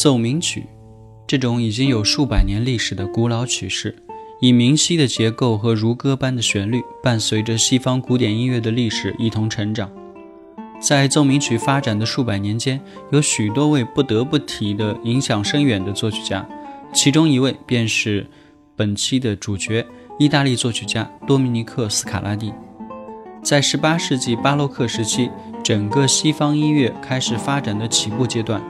奏鸣曲，这种已经有数百年历史的古老曲式，以明晰的结构和如歌般的旋律，伴随着西方古典音乐的历史一同成长。在奏鸣曲发展的数百年间，有许多位不得不提的影响深远的作曲家，其中一位便是本期的主角——意大利作曲家多米尼克·斯卡拉蒂。在18世纪巴洛克时期，整个西方音乐开始发展的起步阶段。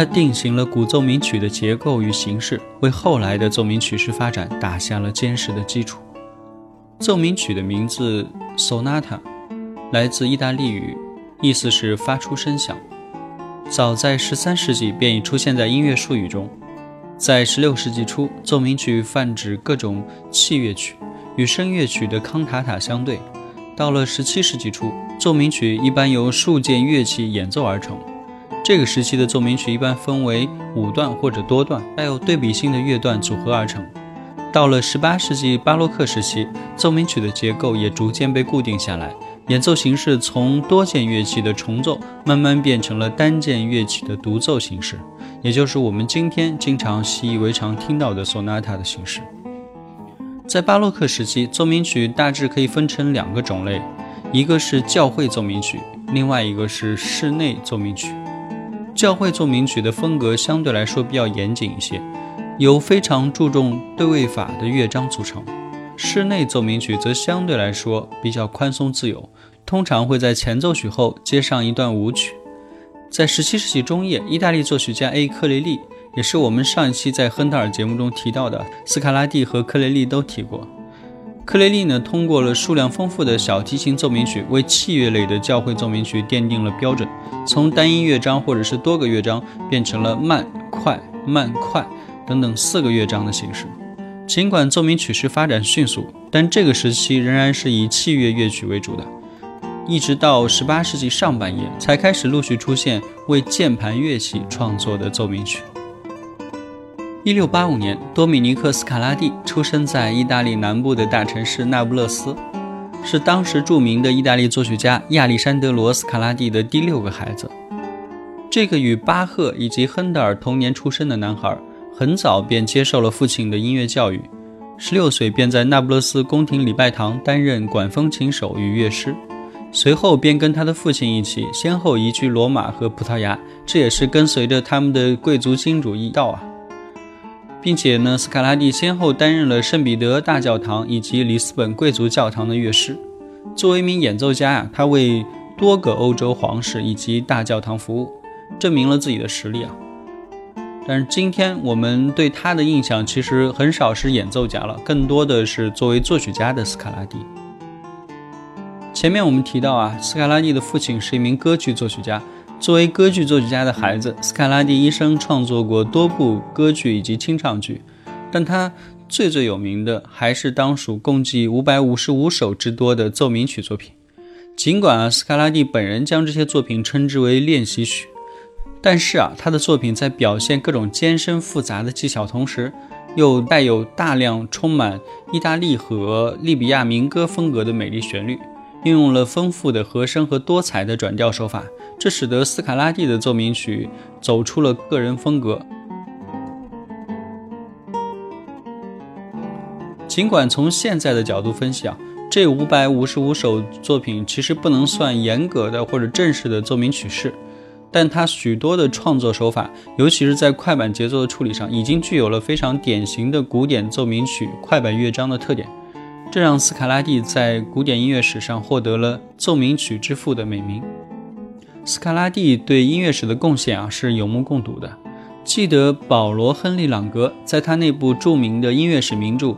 他定型了古奏鸣曲的结构与形式，为后来的奏鸣曲式发展打下了坚实的基础。奏鸣曲的名字 “sonata” 来自意大利语，意思是发出声响。早在13世纪便已出现在音乐术语中。在16世纪初，奏鸣曲泛指各种器乐曲，与声乐曲的康塔塔相对。到了17世纪初，奏鸣曲一般由数件乐器演奏而成。这个时期的奏鸣曲一般分为五段或者多段，带有对比性的乐段组合而成。到了18世纪巴洛克时期，奏鸣曲的结构也逐渐被固定下来，演奏形式从多件乐器的重奏慢慢变成了单件乐器的独奏形式，也就是我们今天经常习以为常听到的索纳塔的形式。在巴洛克时期，奏鸣曲大致可以分成两个种类，一个是教会奏鸣曲，另外一个是室内奏鸣曲。教会奏鸣曲的风格相对来说比较严谨一些，由非常注重对位法的乐章组成；室内奏鸣曲则相对来说比较宽松自由，通常会在前奏曲后接上一段舞曲。在17世纪中叶，意大利作曲家 A. 克雷利，也是我们上一期在亨特尔节目中提到的斯卡拉蒂和克雷利都提过。克雷利呢，通过了数量丰富的小提琴奏鸣曲，为器乐类的教会奏鸣曲奠定了标准。从单音乐章或者是多个乐章，变成了慢、快、慢、快等等四个乐章的形式。尽管奏鸣曲式发展迅速，但这个时期仍然是以器乐乐曲为主的。一直到18世纪上半叶，才开始陆续出现为键盘乐器创作的奏鸣曲。一六八五年，多米尼克·斯卡拉蒂出生在意大利南部的大城市那不勒斯，是当时著名的意大利作曲家亚历山德罗·斯卡拉蒂的第六个孩子。这个与巴赫以及亨德尔同年出生的男孩，很早便接受了父亲的音乐教育，十六岁便在那不勒斯宫廷礼拜堂担任管风琴手与乐师，随后便跟他的父亲一起先后移居罗马和葡萄牙，这也是跟随着他们的贵族君主一道啊。并且呢，斯卡拉蒂先后担任了圣彼得大教堂以及里斯本贵族教堂的乐师。作为一名演奏家呀，他为多个欧洲皇室以及大教堂服务，证明了自己的实力啊。但是今天我们对他的印象其实很少是演奏家了，更多的是作为作曲家的斯卡拉蒂。前面我们提到啊，斯卡拉蒂的父亲是一名歌剧作曲家。作为歌剧作曲家的孩子，斯卡拉蒂一生创作过多部歌剧以及清唱剧，但他最最有名的还是当属共计五百五十五首之多的奏鸣曲作品。尽管啊，斯卡拉蒂本人将这些作品称之为练习曲，但是啊，他的作品在表现各种艰深复杂的技巧同时，又带有大量充满意大利和利比亚民歌风格的美丽旋律。运用了丰富的和声和多彩的转调手法，这使得斯卡拉蒂的奏鸣曲走出了个人风格。尽管从现在的角度分析啊，这五百五十五首作品其实不能算严格的或者正式的奏鸣曲式，但它许多的创作手法，尤其是在快板节奏的处理上，已经具有了非常典型的古典奏鸣曲快板乐章的特点。这让斯卡拉蒂在古典音乐史上获得了“奏鸣曲之父”的美名。斯卡拉蒂对音乐史的贡献啊是有目共睹的。记得保罗·亨利·朗格在他那部著名的音乐史名著《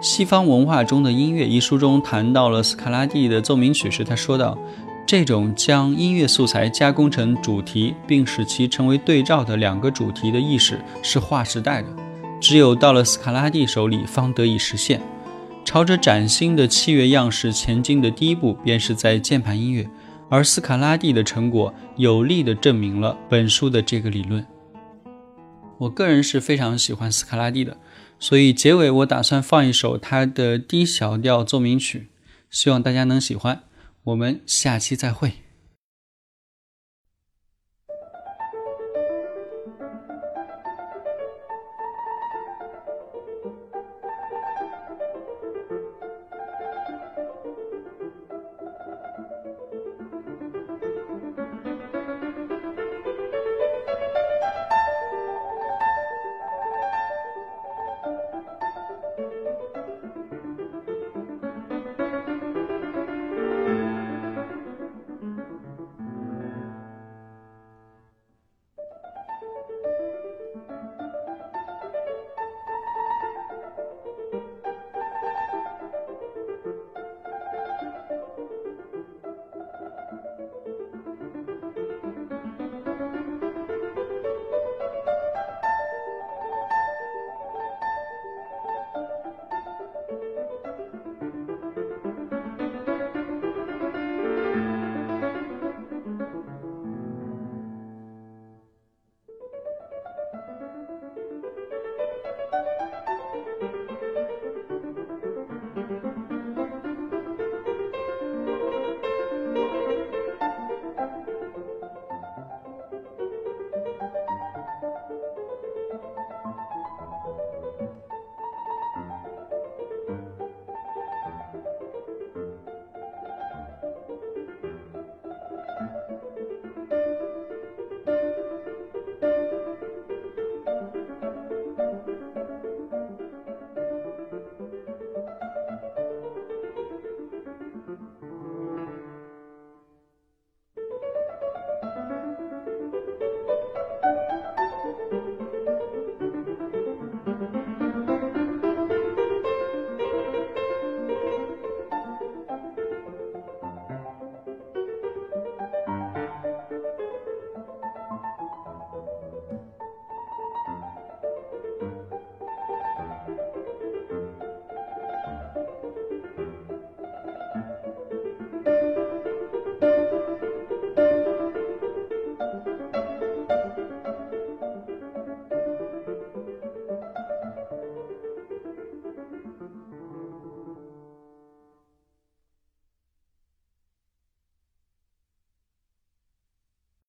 西方文化中的音乐》一书中谈到了斯卡拉蒂的奏鸣曲时，他说道：“这种将音乐素材加工成主题，并使其成为对照的两个主题的意识是划时代的，只有到了斯卡拉蒂手里方得以实现。”朝着崭新的器乐样式前进的第一步，便是在键盘音乐，而斯卡拉蒂的成果有力地证明了本书的这个理论。我个人是非常喜欢斯卡拉蒂的，所以结尾我打算放一首他的低小调奏鸣曲，希望大家能喜欢。我们下期再会。